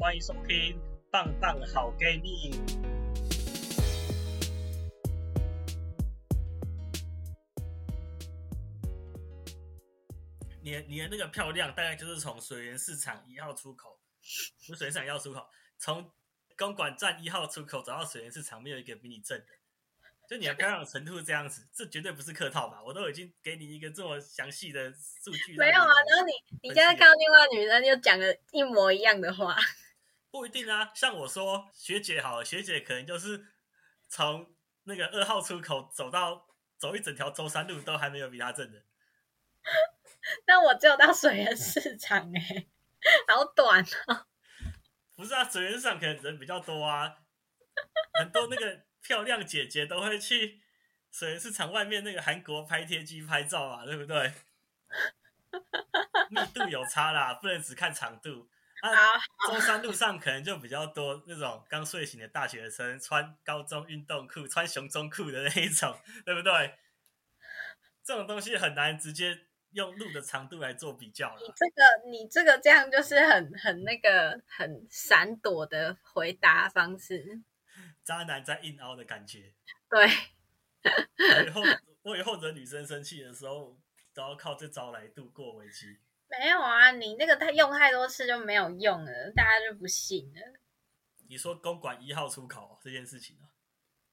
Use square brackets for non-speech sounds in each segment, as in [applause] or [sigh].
欢迎收听棒棒好 gay 蜜。你的你的那个漂亮，大概就是从水源市场一号出口，不是水源市场一号出口，从公馆站一号出口走到水源市场，没有一个比你正的。就你的漂亮程度这样子，这绝对不是客套吧？我都已经给你一个这么详细的数据。没有啊，然后你你现在看到另外女生又讲了一模一样的话。不一定啊，像我说学姐好了，学姐可能就是从那个二号出口走到走一整条舟山路，都还没有比她正的。但我只有到水源市场哎，好短啊！不是啊，水源市场可能人比较多啊，很多那个漂亮姐姐都会去水源市场外面那个韩国拍贴机拍照嘛，对不对？密度有差啦，不能只看长度。[laughs] 啊，中山路上可能就比较多那种刚睡醒的大学生，穿高中运动裤、穿熊中裤的那一种，对不对？这种东西很难直接用路的长度来做比较了你这个，你这个这样就是很很那个很闪躲的回答方式，渣男在硬凹的感觉。对，以后我以后惹女生生气的时候，都要靠这招来度过危机。没有啊，你那个太用太多次就没有用了，大家就不信了。你说公馆一号出口这件事情啊，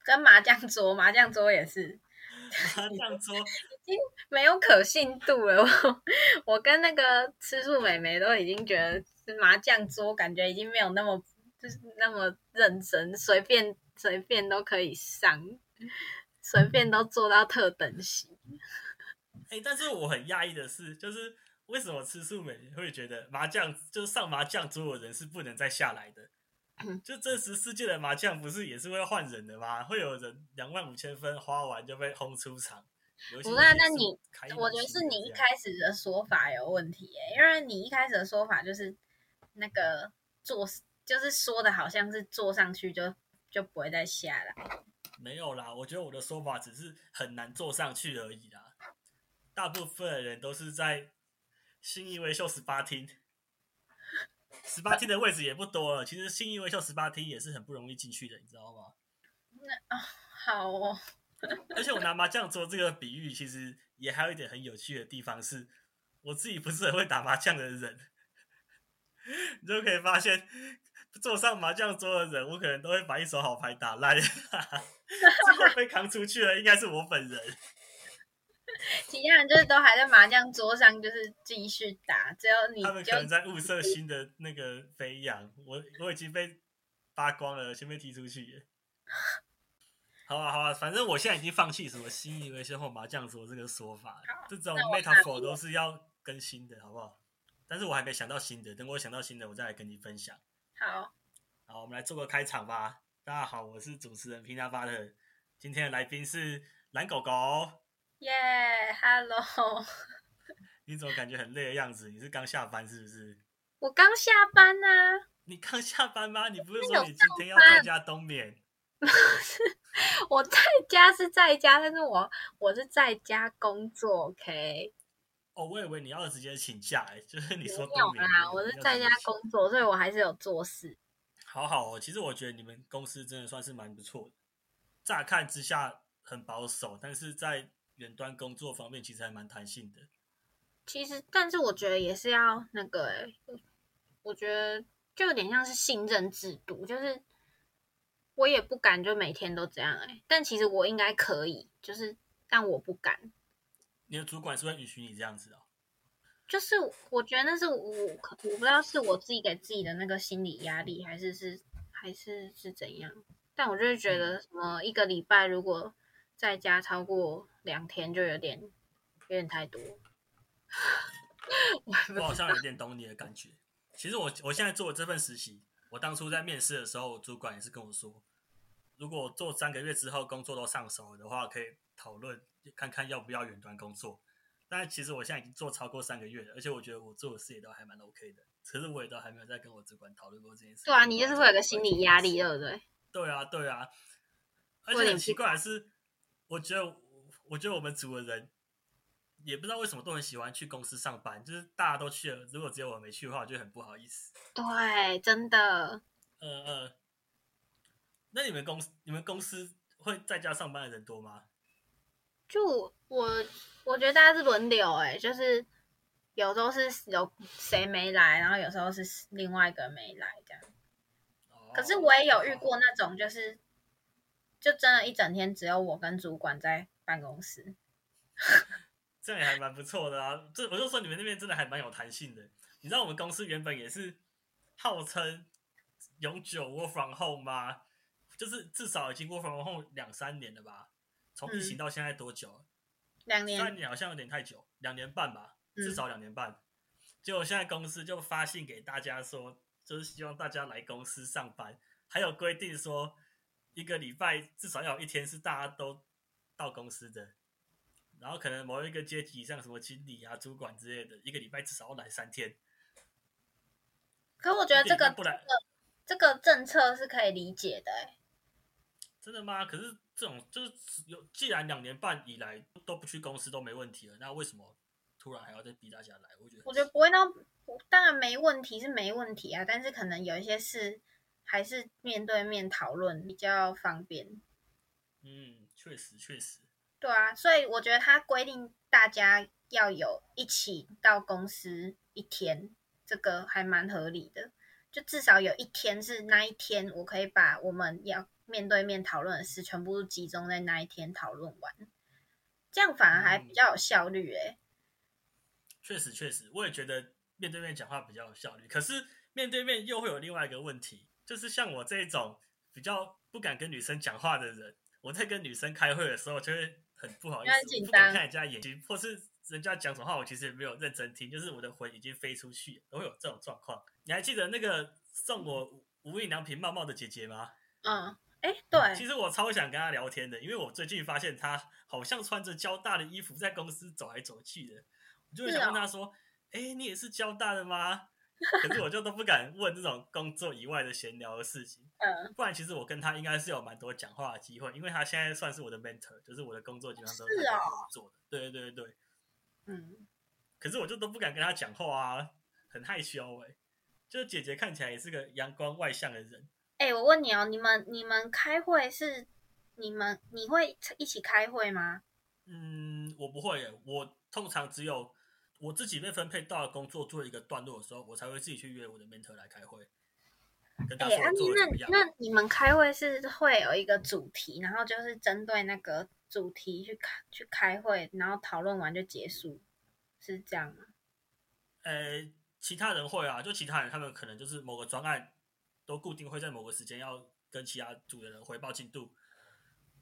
跟麻将桌，麻将桌也是，麻将桌 [laughs] 已经没有可信度了。我我跟那个吃素美眉都已经觉得麻将桌感觉已经没有那么就是那么认真，随便随便都可以上，随便都做到特等席。哎，但是我很讶异的是，就是。为什么吃素美会觉得麻将就是上麻将桌的人是不能再下来的？[laughs] 就真实世界的麻将不是也是会换人的吗？会有人两万五千分花完就被轰出场。不是，那你我觉得是你一开始的说法有问题诶，因为你一开始的说法就是那个坐，就是说的好像是坐上去就就不会再下来。没有啦，我觉得我的说法只是很难坐上去而已啦。大部分的人都是在。新义威秀十八厅，十八厅的位置也不多了。其实新义威秀十八厅也是很不容易进去的，你知道吗？那啊，好哦。而且我拿麻将做这个比喻，其实也还有一点很有趣的地方是，我自己不是很会打麻将的人，你就可以发现，坐上麻将桌的人，我可能都会把一手好牌打烂。[laughs] 最后被扛出去了，应该是我本人。[laughs] 其他人就是都还在麻将桌上，就是继续打。只有你，他们可能在物色新的那个肥羊。我我已经被扒光了，先被踢出去。好啊好啊，反正我现在已经放弃什么新一维先或麻将桌这个说法。这种 metaphor 都是要更新的，好不好？但是我还没想到新的，等我想到新的，我再来跟你分享。好，好，我们来做个开场吧。大家好，我是主持人皮纳巴特，今天的来宾是蓝狗狗。耶，Hello！[laughs] 你怎么感觉很累的样子？你是刚下班是不是？我刚下班呢。你刚下班吗？你不是说你今天要在家冬眠？[laughs] 不是，我在家是在家，但是我我是在家工作，OK？哦，我以为你要直接请假，就是你说没有啦，我是在家工作，所以我还是有做事。好好哦，其实我觉得你们公司真的算是蛮不错的。乍看之下很保守，但是在远端工作方面其实还蛮弹性的。其实，但是我觉得也是要那个，哎，我觉得就有点像是信任制度，就是我也不敢就每天都这样，哎，但其实我应该可以，就是但我不敢。你的主管是会允许你这样子哦？就是我觉得那是我，我不知道是我自己给自己的那个心理压力，还是是还是是怎样？但我就是觉得，什么一个礼拜如果在家超过。两天就有点有点太多，[laughs] 我好像有点懂你的感觉。其实我我现在做的这份实习，我当初在面试的时候，主管也是跟我说，如果做三个月之后工作都上手了的话，可以讨论看看要不要远端工作。但其实我现在已经做超过三个月了，而且我觉得我做的事也都还蛮 OK 的。可是我也都还没有在跟我主管讨论过这件事。对啊，你就是会有个心理压力，对不对？对啊，对啊。而且很奇怪的是，我觉得。我觉得我们组的人也不知道为什么都很喜欢去公司上班，就是大家都去了，如果只有我没去的话，我就很不好意思。对，真的。呃呃，那你们公司你们公司会在家上班的人多吗？就我我觉得大家是轮流，哎，就是有时候是有谁没来，然后有时候是另外一个没来这样。可是我也有遇过那种，就是就真的，一整天只有我跟主管在办公室。[laughs] 这样也还蛮不错的啊！这我就说你们那边真的还蛮有弹性的。你知道我们公司原本也是号称永久 work from home 吗？就是至少已经 work from home 两三年了吧？从疫情到现在多久？两年。三年好像有点太久，两年半吧，至少两年半。结果现在公司就发信给大家说，就是希望大家来公司上班，还有规定说一个礼拜至少要有一天是大家都到公司的。然后可能某一个阶级，像什么经理啊、主管之类的，一个礼拜至少要来三天。可我觉得这个不来，这个政策是可以理解的。真的吗？可是这种就是有，既然两年半以来都不去公司都没问题了，那为什么突然还要再逼大家来？我觉得我觉得不会那，当然没问题是没问题啊，但是可能有一些事还是面对面讨论比较方便。嗯，确实确实。对啊，所以我觉得他规定大家要有一起到公司一天，这个还蛮合理的。就至少有一天是那一天，我可以把我们要面对面讨论的事全部都集中在那一天讨论完，这样反而还比较有效率。哎，确实确实，我也觉得面对面讲话比较有效率。可是面对面又会有另外一个问题，就是像我这种比较不敢跟女生讲话的人，我在跟女生开会的时候就会。很不好意思，不敢看人家眼睛，或是人家讲什么话，我其实也没有认真听，就是我的魂已经飞出去，都会有这种状况。你还记得那个送我无印良品帽帽的姐姐吗？嗯，哎，对，其实我超想跟她聊天的，因为我最近发现她好像穿着交大的衣服在公司走来走去的，我就想问她说：“哎，你也是交大的吗？” [laughs] 可是我就都不敢问这种工作以外的闲聊的事情，嗯，不然其实我跟他应该是有蛮多讲话的机会，因为他现在算是我的 mentor，就是我的工作基本上都是他做的，对对对对，嗯，可是我就都不敢跟他讲话啊，很害羞哎，就是姐姐看起来也是个阳光外向的人，哎，我问你哦，你们你们开会是你们你会一起开会吗？嗯，我不会，我通常只有。我自己被分配到了工作做一个段落的时候，我才会自己去约我的 mentor 来开会，跟他说做怎么样。那你们开会是会有一个主题，然后就是针对那个主题去开去开会，然后讨论完就结束，是这样吗？呃，其他人会啊，就其他人他们可能就是某个专案都固定会在某个时间要跟其他组的人汇报进度，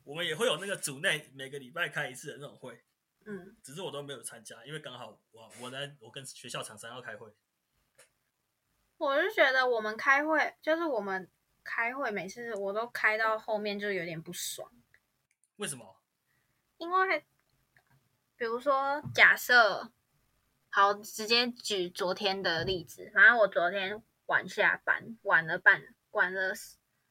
我们也会有那个组内每个礼拜开一次的那种会。嗯，只是我都没有参加，因为刚好我我在我跟学校厂商要开会。我是觉得我们开会，就是我们开会，每次我都开到后面就有点不爽。为什么？因为比如说，假设好，直接举昨天的例子，反正我昨天晚下班，晚了半晚了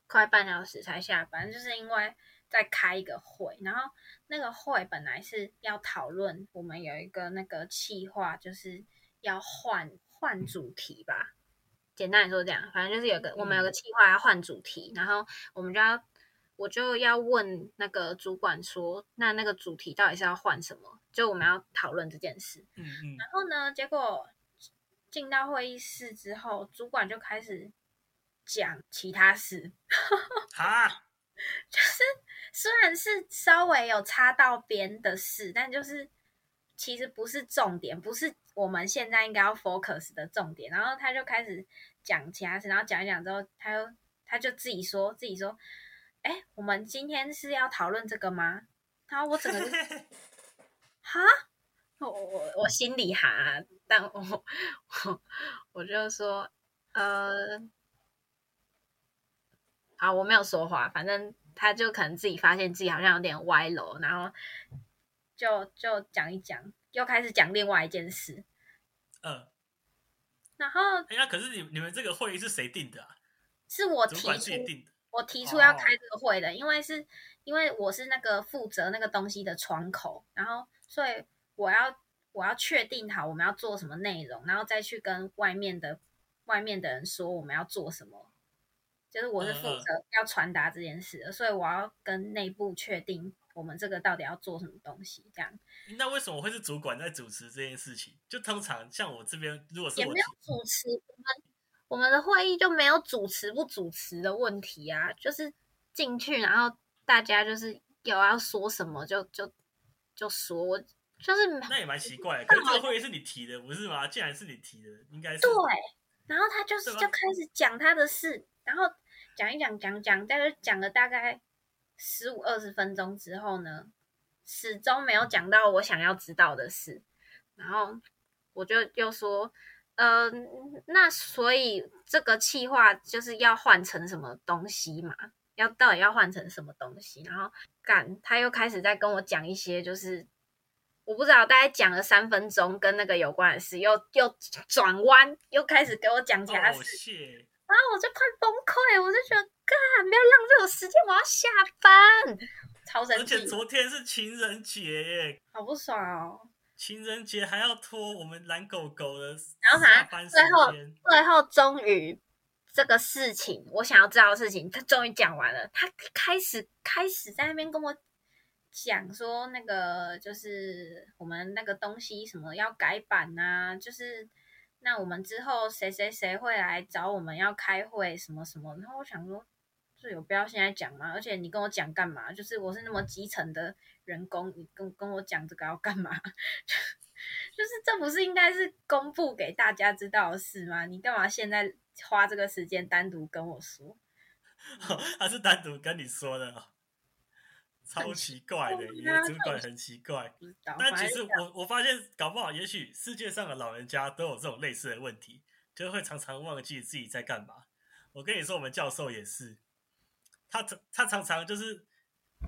快半小时才下班，就是因为。再开一个会，然后那个会本来是要讨论，我们有一个那个企划，就是要换换主题吧。简单来说，这样，反正就是有个我们有个计划要换主题，然后我们就要我就要问那个主管说，那那个主题到底是要换什么？就我们要讨论这件事。嗯嗯。然后呢，结果进到会议室之后，主管就开始讲其他事。[laughs] 啊。[laughs] 就是。虽然是稍微有插到边的事，但就是其实不是重点，不是我们现在应该要 focus 的重点。然后他就开始讲其他事，然后讲一讲之后，他又他就自己说自己说：“哎，我们今天是要讨论这个吗？”然后我整个 [laughs] 哈，我我我心里哈，但我我我就说呃，好，我没有说话，反正。他就可能自己发现自己好像有点歪楼，然后就就讲一讲，又开始讲另外一件事。嗯，然后哎呀，可是你你们这个会议是谁定的啊？是我提出，我提出要开这个会的，因为是因为我是那个负责那个东西的窗口，然后所以我要我要确定好我们要做什么内容，然后再去跟外面的外面的人说我们要做什么。就是我是负责要传达这件事的，所以我要跟内部确定我们这个到底要做什么东西。这样，那为什么会是主管在主持这件事情？就通常像我这边，如果是也没有主持，我们我们的会议就没有主持不主持的问题啊，就是进去，然后大家就是有要说什么就就就说，就是那也蛮奇怪。可是这个会议是你提的，不是吗？既然是你提的，应该是对。然后他就是就开始讲他的事，然后。讲一讲，讲讲，但是讲了大概十五二十分钟之后呢，始终没有讲到我想要知道的事。然后我就又说，呃，那所以这个气话就是要换成什么东西嘛？要到底要换成什么东西？然后干，他又开始在跟我讲一些，就是我不知道，大概讲了三分钟跟那个有关的事，又又转弯，又开始给我讲其他事。然后我就快崩溃，我就觉得，干，不要浪费我时间，我要下班，超生气。而且昨天是情人节耶，好不爽哦！情人节还要拖我们懒狗狗的，然后啥？最后，最后终于这个事情，我想要知道的事情，他终于讲完了。他开始开始在那边跟我讲说，那个就是我们那个东西什么要改版啊，就是。那我们之后谁谁谁会来找我们要开会什么什么？然后我想说，这有必要现在讲吗？而且你跟我讲干嘛？就是我是那么基层的员工，你跟跟我讲这个要干嘛？[laughs] 就是这不是应该是公布给大家知道的事吗？你干嘛现在花这个时间单独跟我说？[laughs] 他是单独跟你说的。超奇怪的，你的主管很奇怪。但其实我我发现，搞不好也许世界上的老人家都有这种类似的问题，就会常常忘记自己在干嘛。我跟你说，我们教授也是，他他常常就是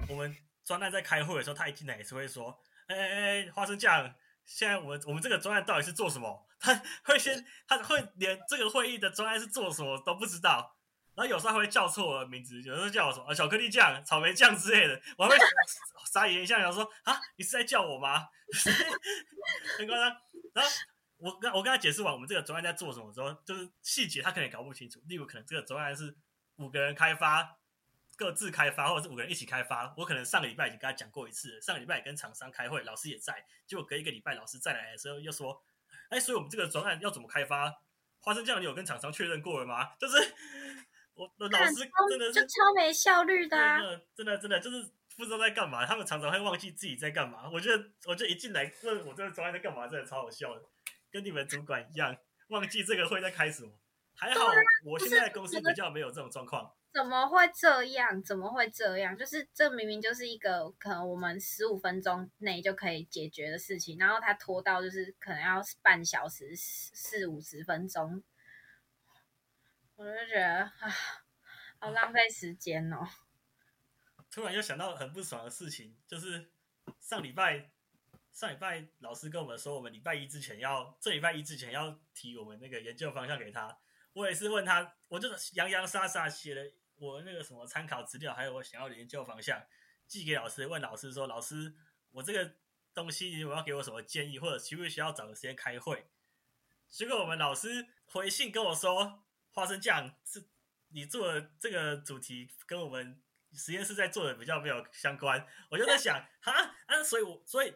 我们专案在开会的时候，他一进来也是会说：“哎哎哎，花生酱，现在我们我们这个专案到底是做什么？” [laughs] 他会先他会连这个会议的专案是做什么都不知道。然后有时候还会叫错我的名字，有时候叫我什么啊巧克力酱、草莓酱之类的，我还会 [laughs] 傻眼一下，想说啊，你是在叫我吗？[laughs] 很夸张。然后我跟我跟他解释完我们这个专案在做什么之后，就是细节他可能搞不清楚。例如可能这个专案是五个人开发，各自开发，或者是五个人一起开发。我可能上个礼拜已经跟他讲过一次，上个礼拜也跟厂商开会，老师也在。结果隔一个礼拜老师再来的时候又说，哎，所以我们这个专案要怎么开发？花生酱你有跟厂商确认过了吗？就是。我的老师真的是超没效率的，真的真的就是不知道在干嘛。他们常常会忘记自己在干嘛。我觉得，我觉得一进来问我这个专业在干嘛，真的超好笑的，跟你们主管一样，忘记这个会在开什么。还好我现在公司比较没有这种状况。怎么会这样？怎么会这样？就是这明明就是一个可能我们十五分钟内就可以解决的事情，然后他拖到就是可能要半小时四五十分钟。我就觉得啊，好浪费时间哦。突然又想到很不爽的事情，就是上礼拜上礼拜老师跟我们说，我们礼拜一之前要这礼拜一之前要提我们那个研究方向给他。我也是问他，我就洋洋洒洒写了我那个什么参考资料，还有我想要的研究方向寄给老师，问老师说，老师，我这个东西你要给我什么建议，或者需不需要找个时间开会？结果我们老师回信跟我说。花生酱是你做的这个主题跟我们实验室在做的比较没有相关，我就在想，哈啊，所以我所以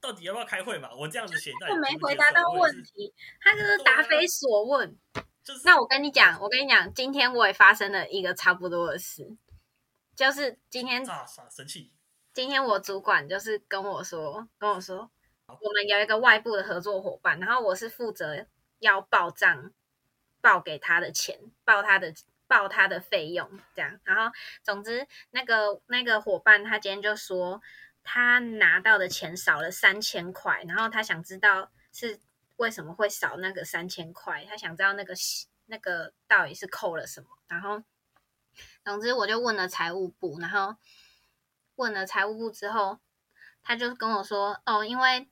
到底要不要开会嘛？我这样子写，就没回答到问题，他就是答非所问。就是那我跟你讲，我跟你讲，今天我也发生了一个差不多的事，就是今天啊，傻生气。今天我主管就是跟我说，跟我说，我们有一个外部的合作伙伴，然后我是负责要报账。报给他的钱，报他的报他的费用，这样。然后，总之，那个那个伙伴他今天就说，他拿到的钱少了三千块，然后他想知道是为什么会少那个三千块，他想知道那个那个到底是扣了什么。然后，总之，我就问了财务部，然后问了财务部之后，他就跟我说，哦，因为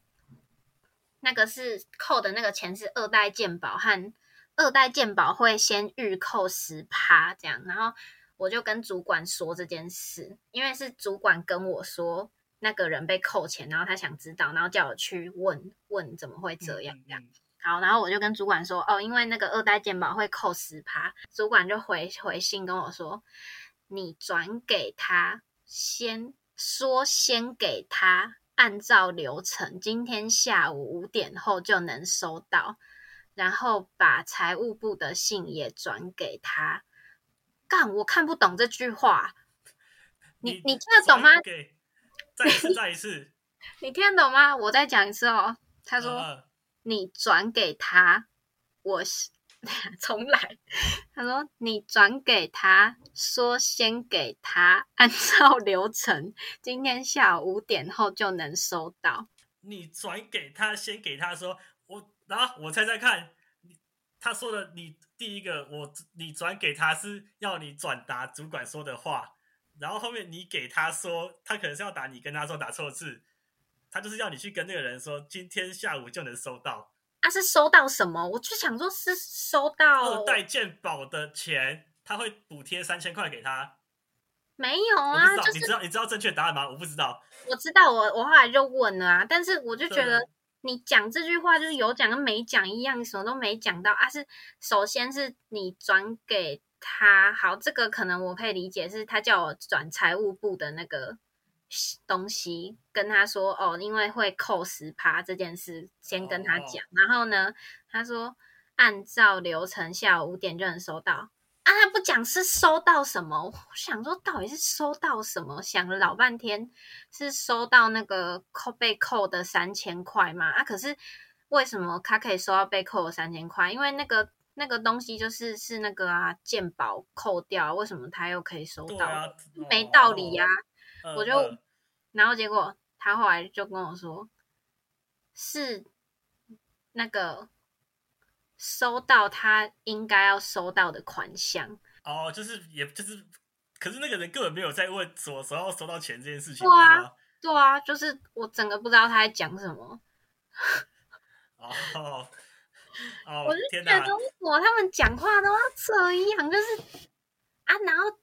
那个是扣的那个钱是二代鉴宝和。二代健保会先预扣十趴，这样，然后我就跟主管说这件事，因为是主管跟我说那个人被扣钱，然后他想知道，然后叫我去问问怎么会这样这样。嗯嗯好，然后我就跟主管说，哦，因为那个二代健保会扣十趴，主管就回回信跟我说，你转给他，先说先给他，按照流程，今天下午五点后就能收到，然后把财务部的信也转给他。干，我看不懂这句话，[laughs] 你你听得懂吗？给再一次，[laughs] 再一次。你听得懂吗？我再讲一次哦。他说。呃你转给他，我是 [laughs] 重来。他说你转给他，说先给他，按照流程，今天下午五点后就能收到。你转给他，先给他说，我，然后我猜猜看，你他说的，你第一个我你转给他是要你转达主管说的话，然后后面你给他说，他可能是要打你跟他说打错字，他就是要你去跟那个人说，今天下午就能收到啊，是收到什么？我就想说，是收到二代健保的钱，他会补贴三千块给他。没有啊？知，就是你知道你知道正确答案吗？我不知道。我知道，我我后来就问了啊，但是我就觉得你讲这句话就是有讲跟没讲一样，什么都没讲到啊。是首先是你转给他，好，这个可能我可以理解，是他叫我转财务部的那个东西，跟他说哦，因为会扣十趴这件事，先跟他讲。然后呢，他说按照流程下午五点就能收到。啊，他不讲是收到什么，我想说到底是收到什么，想了老半天是收到那个扣被扣的三千块嘛？啊，可是为什么他可以收到被扣的三千块？因为那个那个东西就是是那个啊鉴宝扣掉，为什么他又可以收到？啊，没道理呀、哦。我就呃然后结果他后来就跟我说，是那个收到他应该要收到的款项。哦，就是也就是，可是那个人根本没有在问什么时候收到钱这件事情，对啊？对啊，就是我整个不知道他在讲什么，[laughs] 哦哦我就！觉得为什么他们讲话都要这样，就是啊，然后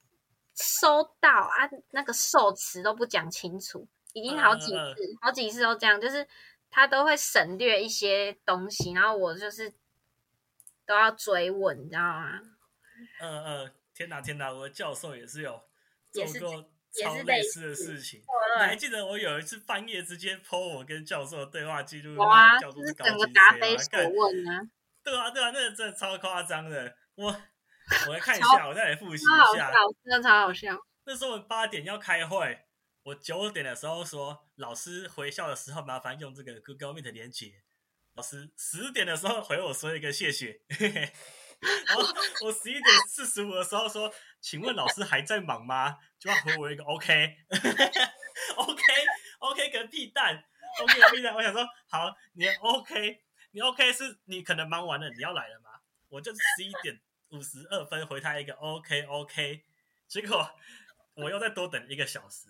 收到啊，那个受词都不讲清楚，已经好几次、好几次都这样，就是他都会省略一些东西，然后我就是都要追问，你知道吗？嗯嗯，天哪天哪！我的教授也是有也是做过也超是类似的事情。你还记得我有一次半夜直接 po 我跟教授的对话记录，有啊，骂教授是整个答非所问啊，对啊对啊，那个真的超夸张的。我我来看一超下，我再来复习一下真的超好笑。那时候我们八点要开会，我九点的时候说老师回校的时候麻烦用这个 Google Meet 连接。老师十点的时候回我说一个谢谢，嘿 [laughs] 嘿然后我十一点四十五的时候说，请问老师还在忙吗？就要回我一个 [laughs] OK，OK OK 个屁蛋，OK 个屁蛋。我想说好，你 OK，你 OK 是你可能忙完了，你要来了吗？我就十一点五十二分回他一个 OK OK，结果我又再多等一个小时，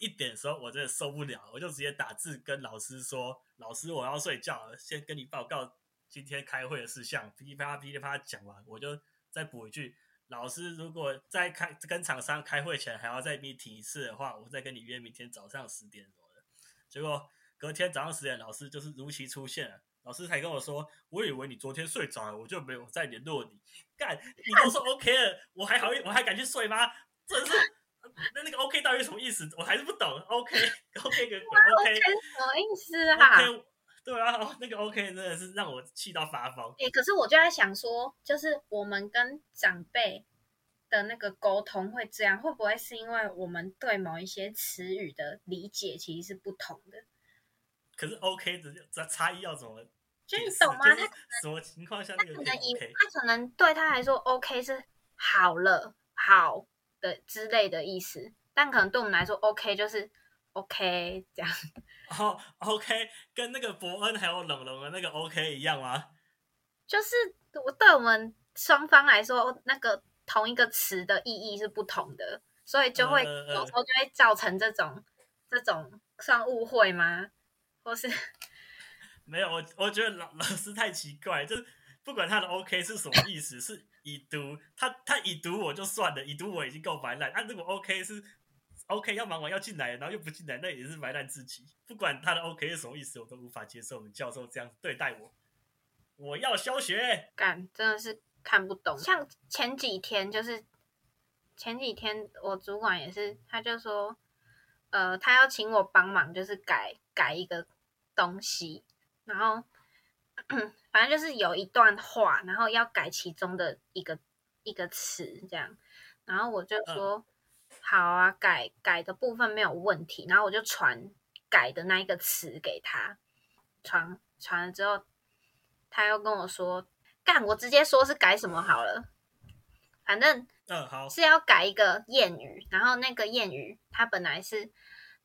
一点的时候我真的受不了，我就直接打字跟老师说：“老师，我要睡觉了，先跟你报告今天开会的事项。”噼里啪啦噼里啪啦讲完，我就再补一句：“老师，如果在开跟厂商开会前还要再 meeting 一次的话，我再跟你约明天早上十点什么的。”结果隔天早上十点，老师就是如期出现了。老师才跟我说：“我以为你昨天睡着了，我就没有再联络你。干，你都说 OK 了，我还好，我还敢去睡吗？真是，那那个 OK 到底是什么意思？我还是不懂。OK [laughs] OK 个鬼 OK 什么意思啊？OK，对啊，哦那个 OK 真的是让我气到发疯。诶、可是我就在想说，就是我们跟长辈的那个沟通会这样，会不会是因为我们对某一些词语的理解其实是不同的？可是 OK 的这差异要怎么就？你懂吗？就是他什么情况下那个可能以？他可能对他来说 OK 是好了、好的之类的意思，但可能对我们来说 OK 就是 OK 这样。哦，OK，跟那个伯恩还有冷龙的那个 OK 一样吗？就是我对我们双方来说，那个同一个词的意义是不同的，所以就会、有时候就会造成这种这种算误会吗？或是没有，我我觉得老老师太奇怪，就是不管他的 OK 是什么意思，[laughs] 是已读，他他已读我就算了，已读我已经够白烂，啊，如果 OK 是 OK 要忙完要进来，然后又不进来，那也是埋烂自己。不管他的 OK 是什么意思，我都无法接受。我们教授这样对待我，我要休学。干真的是看不懂。像前几天，就是前几天我主管也是，他就说，呃，他要请我帮忙，就是改改一个东西，然后 [clears throat] 反正就是有一段话，然后要改其中的一个一个词，这样。然后我就说。好啊，改改的部分没有问题，然后我就传改的那一个词给他，传传了之后，他又跟我说，干，我直接说是改什么好了，反正嗯好是要改一个谚语，然后那个谚语它本来是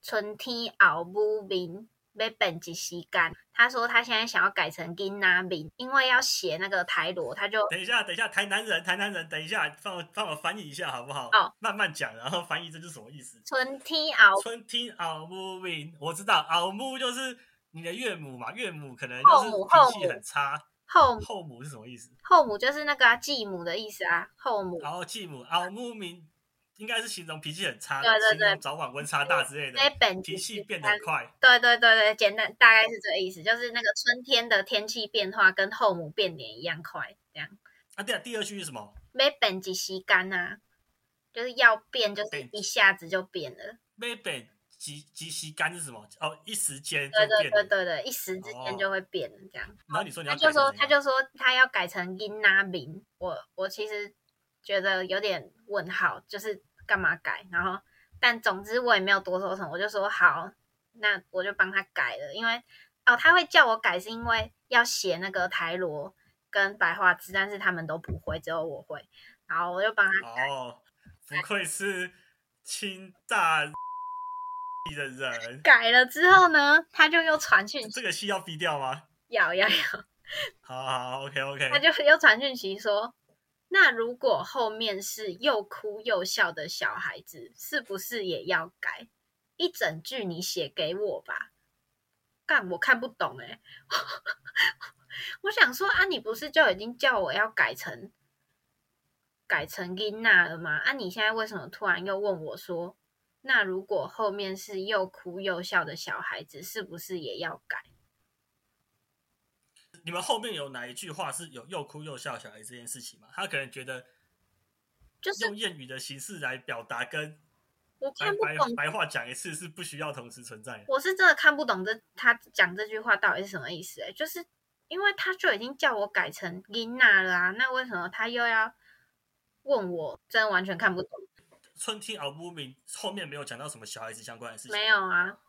春天熬不明。被本级吸干，他说他现在想要改成金拿饼，因为要写那个台罗，他就等一下，等一下，台南人，台南人，等一下，帮我帮我翻译一下好不好？哦，慢慢讲，然后翻译这是什么意思？春天熬，春天熬木饼，我知道熬木就是你的岳母嘛，岳母可能就是脾气很差。后后母是什么意思？后母就是那个继母的意思啊，后母。然后继母熬木明。应该是形容脾气很差，对对对，早晚温差大之类的，本脾气变得快。对对对对，简单大概是这个意思，就是那个春天的天气变化跟后母变脸一样快，这样。啊，对啊，第二句是什么？没本即吸干呐，就是要变，就是一下子就变了。没本即即吸干是什么？哦，一时间对对对对对，一时之间就会变了这样。然后你说你他就说他就说他要改成音拉名，我我其实。觉得有点问号，就是干嘛改？然后，但总之我也没有多说什么，我就说好，那我就帮他改了。因为哦，他会叫我改，是因为要写那个台罗跟白话字，但是他们都不会，只有我会。然后我就帮他改。哦，不愧是清大 [laughs] 的人。改了之后呢，他就又传讯息。这个戏要逼掉吗？要要要。好好，OK OK。他就又传讯息说。那如果后面是又哭又笑的小孩子，是不是也要改一整句？你写给我吧。干，我看不懂哎。[laughs] 我想说啊，你不是就已经叫我要改成改成音娜了吗？啊，你现在为什么突然又问我说，那如果后面是又哭又笑的小孩子，是不是也要改？你们后面有哪一句话是有又哭又笑小孩这件事情吗？他可能觉得，就是用谚语的形式来表达，跟我看不懂白话讲一次是不需要同时存在。我是真的看不懂这他讲这句话到底是什么意思？哎，就是因为他就已经叫我改成音娜了啊，那为什么他又要问我？真的完全看不懂。春天熬不明后面没有讲到什么小孩子相关的事情，没有啊。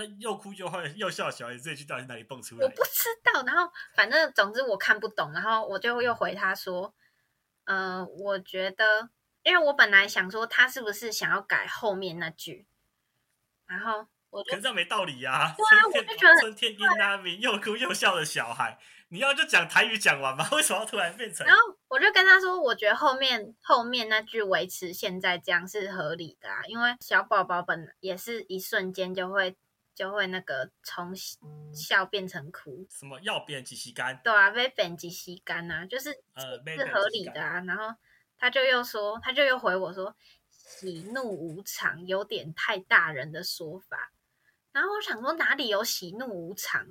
那又哭又坏又笑小孩子这句到底是哪里蹦出来？我不知道。然后反正总之我看不懂，然后我就又回他说：“呃，我觉得，因为我本来想说他是不是想要改后面那句，然后我可是这样没道理呀。对啊，[laughs] 我就觉得春天又哭又笑的小孩，你要就讲台语讲完吧？[laughs] 为什么要突然变成？然后我就跟他说，我觉得后面后面那句维持现在这样是合理的啊，因为小宝宝本也是一瞬间就会。就会那个从笑变成哭，什么要变几吸干？对啊，被变几吸干啊，就是是合理的啊。然后他就又说，他就又回我说，喜怒无常有点太大人的说法。然后我想说，哪里有喜怒无常？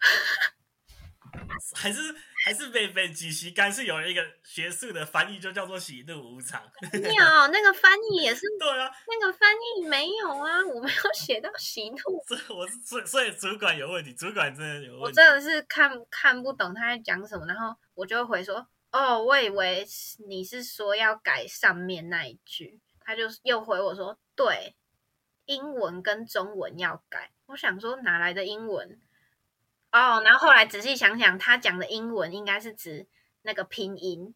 [laughs] 还是还是被被几习干是有一个学术的翻译，就叫做喜怒无常。[laughs] 没有那个翻译也是对啊，那个翻译没有啊，我没有写到喜怒。[laughs] 这我所所以主管有问题，主管真的有问题。我真的是看看不懂他在讲什么，然后我就回说：“哦，我以为你是说要改上面那一句。”他就又回我说：“对，英文跟中文要改。”我想说哪来的英文？哦，然后后来仔细想想，他讲的英文应该是指那个拼音。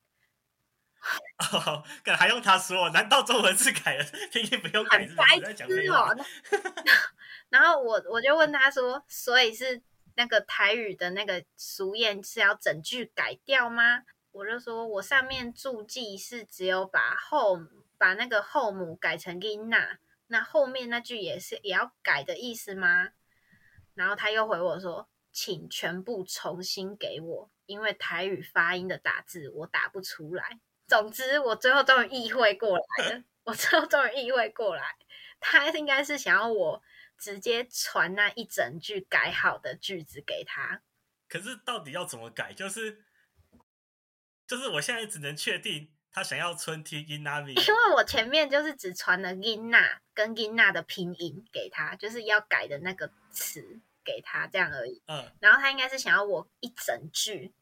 哦，[laughs] 改还用他说？难道中文是改了拼音不用改？很白痴哦。[laughs] 然后我我就问他说：“所以是那个台语的那个俗谚是要整句改掉吗？”我就说：“我上面注记是只有把后把那个后母改成音娜，那后面那句也是也要改的意思吗？”然后他又回我说。请全部重新给我，因为台语发音的打字我打不出来。总之，我最后终于意会过来了，我最后终于意会过来，他应该是想要我直接传那一整句改好的句子给他。可是到底要怎么改？就是就是我现在只能确定他想要春天 in a 因为我前面就是只传了 inna 跟 inna 的拼音给他，就是要改的那个词给他这样而已。嗯，然后他应该是想要我一整句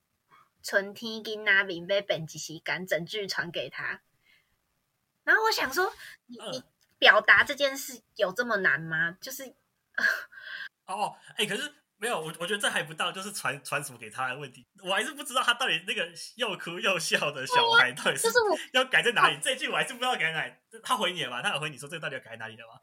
春天 inna 明被本吉西干整句传给他。然后我想说，你嗯你表达这件事有这么难吗？就是 [laughs] 哦，哎、可是没有，我我觉得这还不到，就是传传什么给他的问题，我还是不知道他到底那个又哭又笑的小孩到底是就是我 [laughs] 要改在哪里。这句我还是不知道改在哪里。他回你了吗？他有回你说这个到底要改在哪里了吗？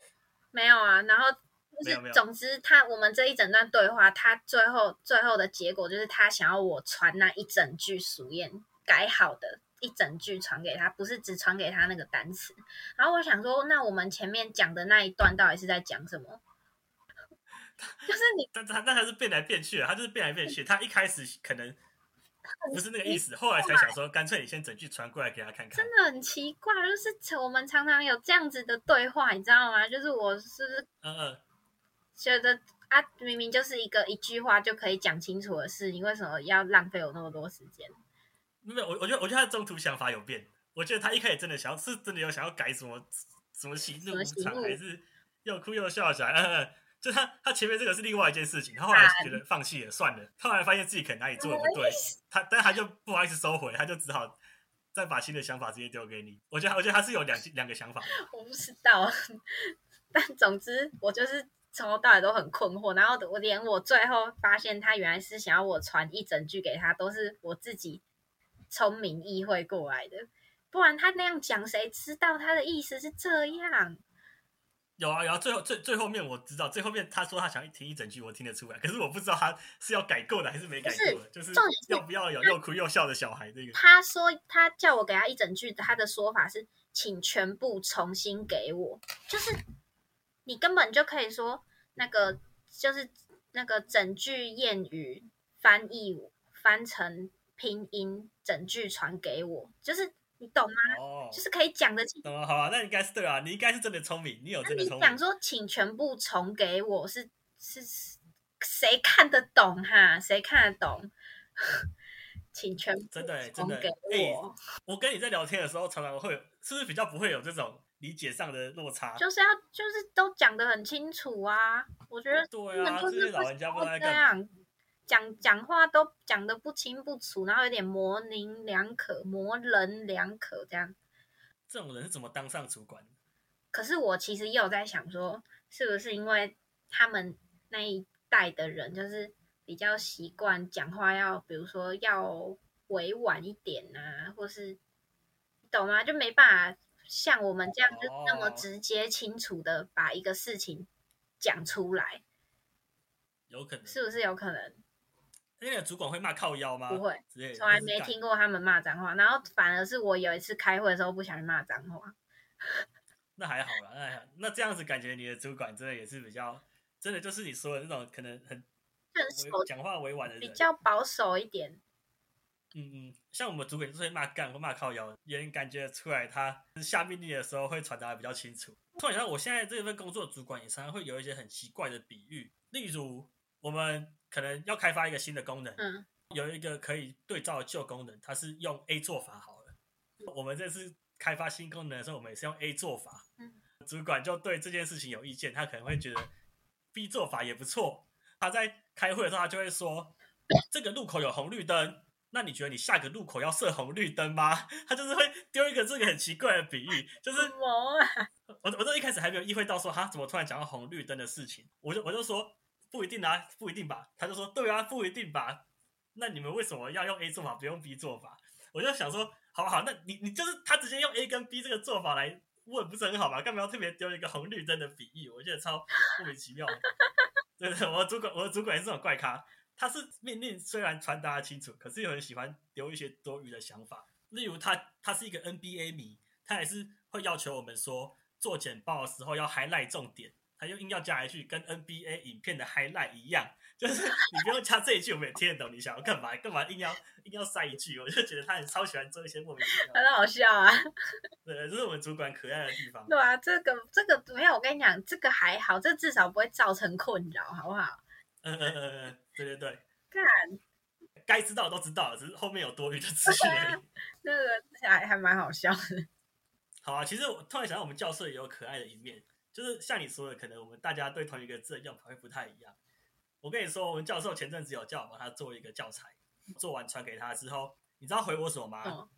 没有啊，然后就是没有没有总之他我们这一整段对话，他最后最后的结果就是他想要我传那一整句俗谚改好的一整句传给他，不是只传给他那个单词。然后我想说，那我们前面讲的那一段到底是在讲什么？[laughs] 就是你但他但他是变来变去的，他就是变来变去。他一开始可能不是那个意思，后来才想说，干脆你先整句传过来给他看看真。的很奇怪，就是我们常常有这样子的对话，你知道吗？就是我是不是嗯嗯，觉得啊，明明就是一个一句话就可以讲清楚的事，你为什么要浪费我那么多时间？没有，我我觉得我觉得他中途想法有变。我觉得他一开始真的想要，是真的有想要改什么什么喜怒无常，还是又哭又笑的小孩。嗯嗯，[laughs] 就他他前面这个是另外一件事情，他后来觉得放弃了，算了。他后来发现自己可能哪里做的不对，[laughs] 他但他就不好意思收回，他就只好再把新的想法直接丢给你。我觉得我觉得他是有两两个想法。我不知道，[laughs] 但总之我就是从头到尾都很困惑，然后我连我最后发现他原来是想要我传一整句给他，都是我自己聪明意会过来的，不然他那样讲，谁知道他的意思是这样？有啊，有啊最后最最后面我知道，最后面他说他想听一整句，我听得出来，可是我不知道他是要改过的还是没改过的，就是重点是要不要有又哭又笑的小孩这个。他说他叫我给他一整句，他的说法是请全部重新给我，就是你根本就可以说那个就是那个整句谚语翻译翻成拼音，整句传给我，就是你懂吗？哦，就是可以讲得清。懂了，好啊，那应该是对啊，你应该是真的聪明，你有那真的聪明。你讲说请全部重给我是是是谁看得懂哈？谁看得懂？[laughs] 请全部真的欸真的重给欸我。我跟你在聊天的时候，常常会有，是不是比较不会有这种理解上的落差？就是要就是都讲的很清楚啊。我觉得对啊，就这些老人家不这。样讲讲话都讲的不清不楚，然后有点模棱两可、模棱两可这样。这种人是怎么当上主管？可是我其实也有在想说，是不是因为他们那一代的人就是比较习惯讲话要，比如说要委婉一点啊，或是你懂吗？就没办法像我们这样，就是那么哦直接清楚的把一个事情讲出来，有可能，是不是有可能？那个主管会骂靠腰吗？不会，从来没听过他们骂脏话，然后反而是我有一次开会的时候不小心骂脏话。[laughs] 那还好啦，那还好。那这样子感觉你的主管真的也是比较，真的就是你说的那种可能很讲话委婉的比。较保守一点，嗯嗯，像我们主管就是会骂干或骂靠腰，也能感觉出来他下命令的时候会传达的比较清楚。突然想到，我现在这份工作的主管也常常会有一些很奇怪的比喻，例如我们可能要开发一个新的功能，嗯，有一个可以对照的旧功能，它是用 A 做法好了。我们这次开发新功能的时候，我们也是用 A 做法。嗯主管就对这件事情有意见，他可能会觉得 B 做法也不错。他在开会的时候，他就会说：“这个路口有红绿灯，那你觉得你下个路口要设红绿灯吗？” [laughs] 他就是会丢一个这个很奇怪的比喻，就是我啊？[laughs] 我我都一开始还没有意会到说哈怎么突然讲到红绿灯的事情，我就我就说不一定啊，不一定吧。他就说对啊，不一定吧。那你们为什么要用 A 做法不用 B 做法？我就想说，好不好？那你你就是他直接用 A 跟 B 这个做法来问，不是很好吗？干嘛要特别丢一个红绿灯的比喻？我觉得超莫名其妙的。[laughs] 对对，我的主管我的主管也是这种怪咖，他是命令虽然传达清楚，可是有人喜欢留一些多余的想法。例如他他是一个 NBA 迷，他也是会要求我们说做简报的时候要 highlight 重点，他就硬要加一句跟 NBA 影片的 highlight 一样，就是你不用加这一句，我们也听得懂你想要干嘛，干嘛硬要硬要塞一句，我就觉得他很超喜欢做一些莫名其妙，很好笑啊。对，这是我们主管可爱的地方。[laughs] 对啊，这个这个没有，我跟你讲，这个还好，这至少不会造成困扰，好不好？嗯嗯嗯嗯，对对对，看该知道的都知道了，只是后面有多余的资讯而已。[laughs] 那个还还蛮好笑的。好啊，其实我突然想到，我们教授也有可爱的一面，就是像你说的，可能我们大家对同一个字的用法会不太一样。我跟你说，我们教授前阵子有叫我帮他做一个教材，做完传给他之后，你知道回我什么吗？嗯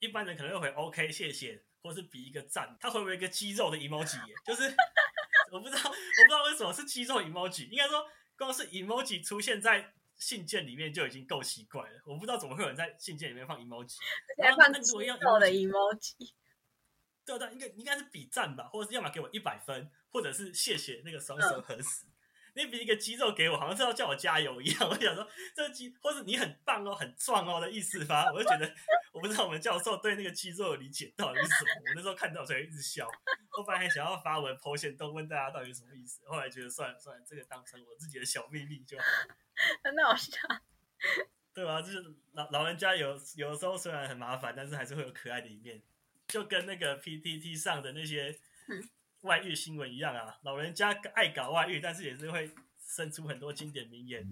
一般人可能会回 OK 谢谢，或是比一个赞，他回我一个肌肉的 emoji，就是 [laughs] 我不知道，我不知道为什么是肌肉 emoji，应该说光是 emoji 出现在信件里面就已经够奇怪了，我不知道怎么会有人在信件里面放 emoji，然后还放肌那如果要肉的 emoji 对对，应该应该是比赞吧，或者是要么给我一百分，或者是谢谢那个双手合十。你比一个肌肉给我，好像是要叫我加油一样。我想说，这个肌，或是你很棒哦，很壮哦的意思吧。我就觉得，我不知道我们教授对那个肌肉的理解到底是什么。我那时候看到所以一直笑。我本来还想要发文剖线都问大家到底是什么意思，后来觉得算了算了，这个当成我自己的小秘密就好。很好笑。对吧？就是老老人家有有的时候虽然很麻烦，但是还是会有可爱的一面，就跟那个 PTT 上的那些嗯外遇新闻一样啊。老人家爱搞外遇，但是也是会生出很多经典名言。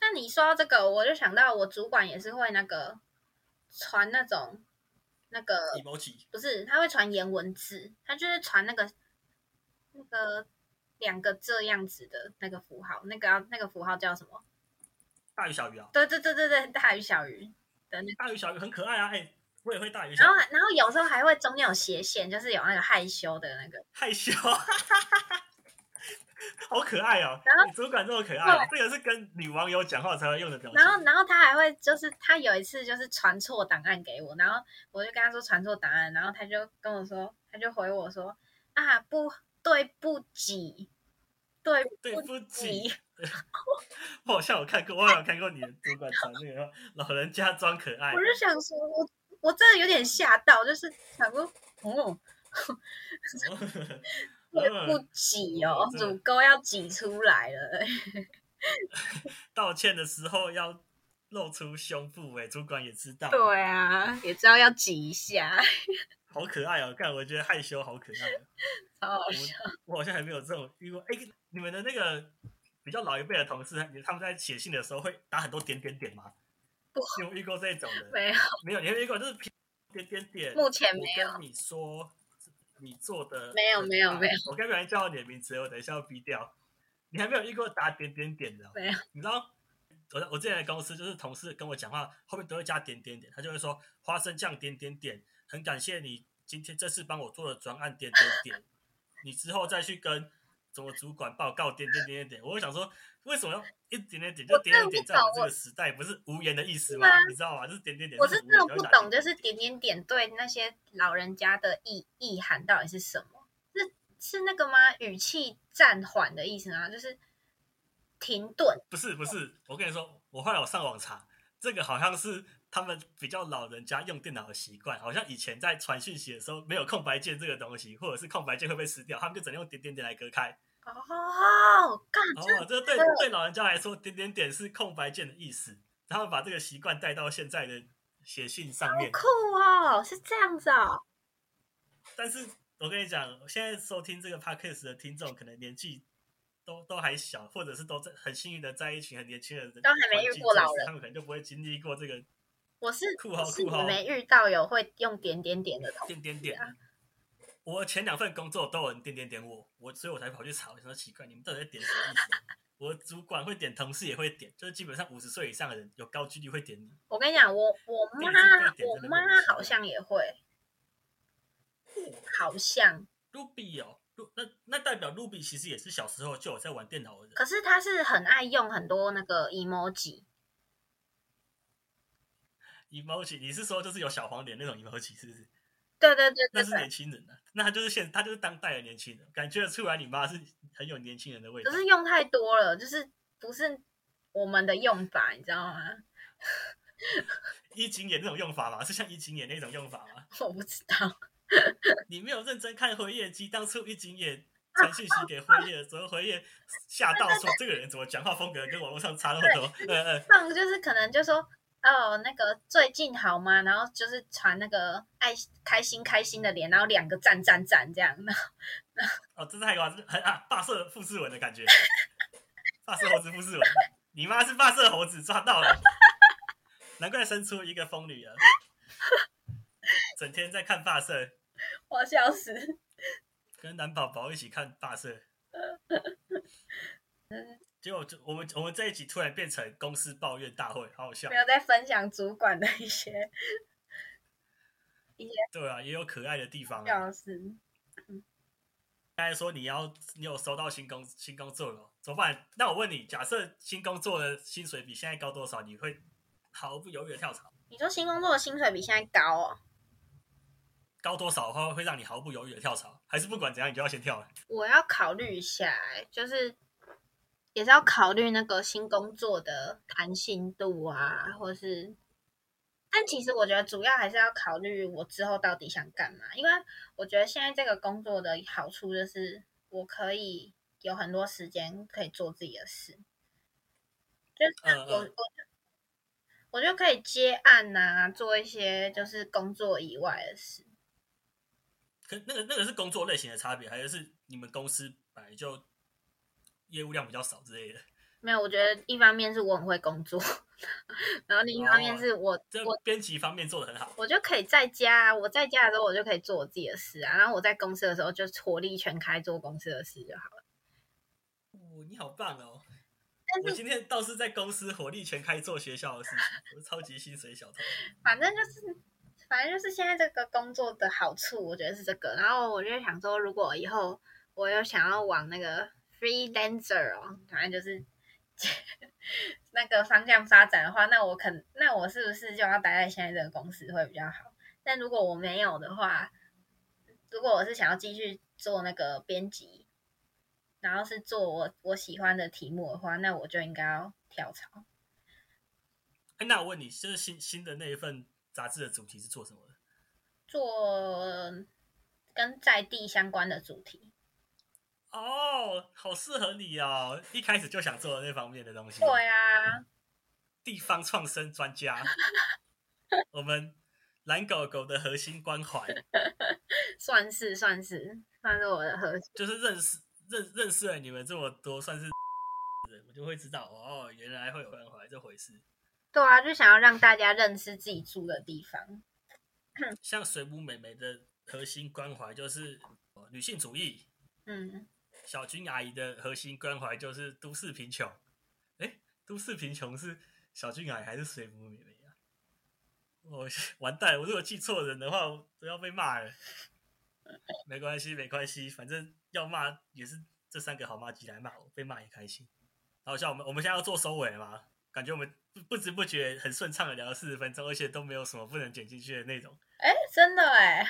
那你说到这个，我就想到我主管也是会那个传那种那个 emoji 不是，他会传颜文字，他就是传那个那个两个这样子的那个符号，那个要那个符号叫什么？大鱼小鱼啊，对对对对对，大鱼小鱼的那个。大鱼小鱼很可爱啊。哎、我也会大鱼小鱼，然后然后有时候还会中间有斜线，就是有那个害羞的那个。害羞。[laughs] 好可爱哦！然后你主管这么可爱，这个是跟女网友讲话才会用的表情。然后，然后他还会就是他有一次就是传错档案给我，然后我就跟他说传错档案，然后他就跟我说，他就回我说啊不对不起，对对不起起，[laughs] 我好像有看过，我好像有看过你的主管传那个老人家装可爱我，就想说，我我真的有点吓到，就是想说，哦，[laughs] 对不挤哦，乳沟要挤出来了，[laughs] 道歉的时候要露出胸部，哎，主管也知道，对啊，也知道要挤一下，好可爱哦！看，我觉得害羞好可爱哦。超好笑。我好像还没有这种遇过。哎，你们的那个比较老一辈的同事，他们在写信的时候会打很多点点点吗？不有遇过这种的？没有，没有，你有遇过就是点点点。目前没有我跟你说，你做的没有没有啊没有我刚才叫你的名字，我等一下要逼掉。你还没有遇过打点点点的哦、没有。你知道，我在我之前的公司就是同事跟我讲话，后面都会加点点点，他就会说花生酱点点点，很感谢你今天这次帮我做的专案点点点，你之后再去跟怎么主管报告点点点点点。我会想说，为什么要一点点点？就点点点，在我们这个时代不是无言的意思吗？你知道吗？就是点点点。我是真的不懂，就是点点点对那些老人家的意意涵到底是什么？是是那个吗？语气暂缓的意思吗？就是停顿。不是不是，我跟你说，我后来我上网查，这个好像是他们比较老人家用电脑的习惯，好像以前在传讯息的时候没有空白键这个东西，或者是空白键会被撕掉，他们就只能用点点点来隔开。哦，干这哦，这对对老人家来说，点点点是空白键的意思，他们把这个习惯带到现在的写信上面。酷哦，是这样子哦。但是我跟你讲，现在收听这个 podcast 的听众，可能年纪都都还小，或者是都在很幸运的在一群很年轻的人的都还没遇过老人他们可能就不会经历过这个我是 [laughs] 酷豪酷豪没遇到有会用点点点的同点点点啊。我前两份工作都有人点点点我，我所以我才跑去查，我想说奇怪，你们到底在点什么意思？[laughs] 我主管会点，同事也会点，就是基本上五十岁以上的人有高几率会点你。我跟你讲，我我妈我妈好像也会，好像，Ruby 哦那那代表 Ruby 其实也是小时候就有在玩电脑的人。可是他是很爱用很多那个 emoji。emoji，你是说就是有小黄脸那种 emoji 是不是？对对对那是对对，年轻人啊，那他就是现他就是当代的年轻人，感觉得出来你妈是很有年轻人的味道可。是用太多了，就是不是我们的用法，你知道吗？一景眼那种用法吗？是像一景眼那种用法吗？[laughs] 我不知道。[laughs] 你没有认真看回业机，当初一景眼传信息给辉夜，怎么辉夜吓到说这个人怎么讲话风格跟网络上差那么多？嗯嗯，放就是可能就说哦，那个最近好吗？然后就是传那个爱开心开心的脸，然后两个赞赞赞这样。[laughs] 哦，这太夸张，很啊，霸色富士文的感觉，[laughs] 霸色猴子富士文，你妈是霸色猴子抓到了，难怪生出一个疯女儿，整天在看霸色，[laughs] 我笑死。跟男宝宝一起看霸色，结果就我们我们这一集突然变成公司抱怨大会，好好笑没。有在分享主管的一些一些对啊，也有可爱的地方啊。笑死。刚才说你要你有收到新工新工作了，怎么办？那我问你，假设新工作的薪水比现在高多少，你会毫不犹豫的跳槽？你说新工作的薪水比现在高哦？高多少的话会让你毫不犹豫的跳槽，还是不管怎样你就要先跳了？我要考虑一下、欸，就是也是要考虑那个新工作的弹性度啊，或是，但其实我觉得主要还是要考虑我之后到底想干嘛，因为我觉得现在这个工作的好处就是我可以有很多时间可以做自己的事，就是嗯我嗯我我就可以接案呐、做一些就是工作以外的事。可那个那个是工作类型的差别，还是是你们公司本来就业务量比较少之类的？没有，我觉得一方面是我很会工作，[laughs] 然后另一方面是我、这我编辑方面做的很好。我就可以在家啊，我在家的时候我就可以做我自己的事啊，然后我在公司的时候就火力全开做公司的事就好了。哦，你好棒哦！我今天倒是在公司火力全开做学校的事情，我是超级薪水小偷。[laughs] 反正就是，反正就是现在这个工作的好处，我觉得是这个。然后我就想说，如果以后我有想要往那个 freelancer 哦，反正就是 [laughs] 那个方向发展的话，那我肯，那我是不是就要待在现在这个公司会比较好？但如果我没有的话，如果我是想要继续做那个编辑，然后是做我我喜欢的题目的话，那我就应该要跳槽。哎，那我问你，就是新新的那一份杂志的主题是做什么的？做跟在地相关的主题。哦，好适合你哦！一开始就想做那方面的东西。对啊，地方创生专家，[laughs] 我们蓝狗狗的核心关怀 [laughs] 算是算是算是我的核心。就是认识认认识了你们这么多，算是 [laughs] 人，我就会知道哦，原来会有关怀这回事。对啊，就想要让大家认识自己住的地方。像水母美眉的核心关怀就是呃女性主义，嗯，小军阿姨的核心关怀就是都市贫穷。哎，都市贫穷是小军阿姨还是水母美眉啊？我完蛋！我如果记错人的话，我都要被骂了。没关系，没关系，反正要骂也是这三个好骂鸡来骂我，被骂也开心。然后像我们，我们现在要做收尾了嘛？感觉我们不知不觉很顺畅的聊了四十分钟，而且都没有什么不能剪进去的内容。哎，真的哎，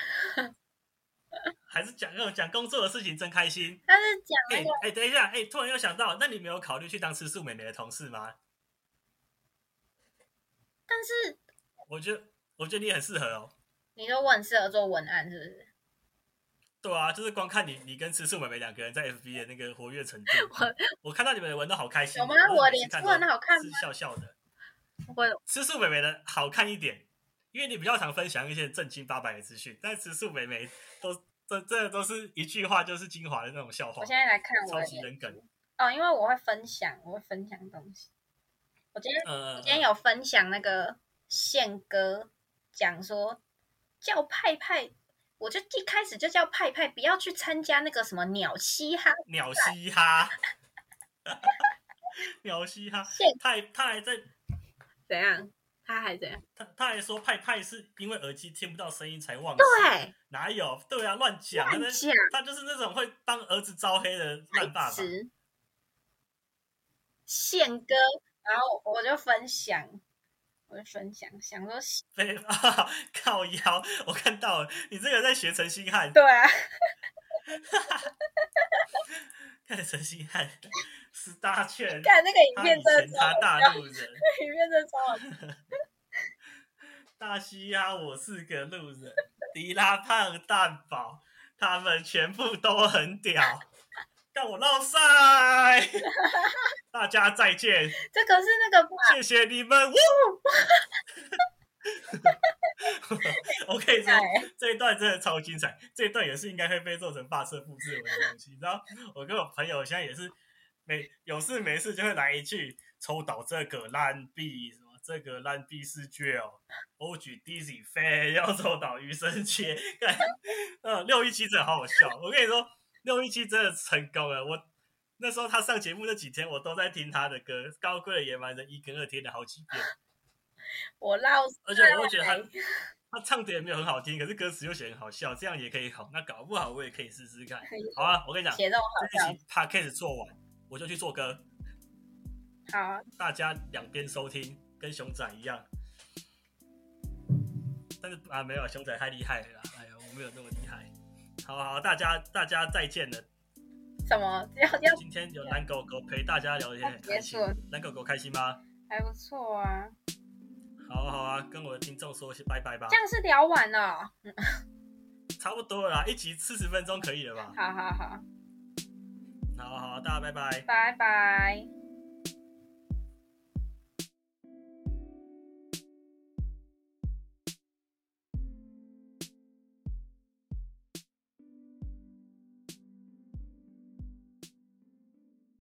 还是讲那种讲工作的事情真开心。但是讲哎、那个哎、等一下，哎、突然又想到，那你没有考虑去当吃素美眉的同事吗？但是我觉得，我觉得你很适合哦。你说我很适合做文案，是不是？对啊，就是光看你，你跟吃素美眉两个人在 FB 的那个活跃程度，[laughs] 我我看到你们的文都好开心。有吗就是我脸书每次看都很好看吗是笑笑的。我吃素美眉的好看一点，因为你比较常分享一些正经八百的资讯，但吃素美眉都这这都是一句话就是精华的那种笑话我，现在来看我超级人梗。哦，因为我会分享，我会分享东西。我今天呃我，今天有分享那个宪哥讲说叫派派，我就一开始就叫派派，不要去参加那个什么鸟嘻哈鸟嘻哈 [laughs] [laughs] 鸟嘻哈现，他还他还在怎样，他还怎样？他他还说派派是因为耳机听不到声音才忘词，对，哪有？对啊，乱讲，乱讲他就是那种会帮儿子招黑的烂爸爸。宪哥，然后我就分享，我就分享，想说 [laughs] 对啊，[laughs] 靠腰，我看到了，你这个在学陈星汉，对啊，[laughs] 看陈星汉十大圈，看那个影片真的他超好大陆人，影片真的超好笑大嘻哈我是个路人，迪拉胖蛋堡，他们全部都很屌。[laughs] 干我绕赛，大家再见，这个是那个吧？谢谢你们。[laughs] 呜我跟你说，哎 [laughs] 这一段真的超精彩，这一段也是应该会被做成发色复制文的东西。你知道，我跟我朋友现在也是没有事没事就会来一句抽倒这个烂币，什么这个烂币是举 dizzy 飞要抽倒余生切，干，呃，六一七真的好好笑。我跟你说，六一七真的成功了。我那时候他上节目那几天，我都在听他的歌，《高贵的野蛮人》一跟二听了好几遍。我绕而且我会觉得他 [laughs] 他唱的也没有很好听，可是歌词又写很好笑，这样也可以好。那搞不好我也可以试试看。好啊，我跟你讲，写这种好笑这一。期 podcast 做完，我就去做歌，好，大家两边收听，跟熊仔一样。但是啊，没有熊仔太厉害了啦，哎呀，我没有那么厉害。好好，大家大家再见了。什么要要今天有蓝狗狗陪大家聊天，很开心结束。蓝狗狗开心吗？还不错啊？好啊好啊，跟我的听众说拜拜吧这。样是聊完了。差不多了啦，一集四十分钟可以了吧？好好好，好好，大家拜拜。拜拜。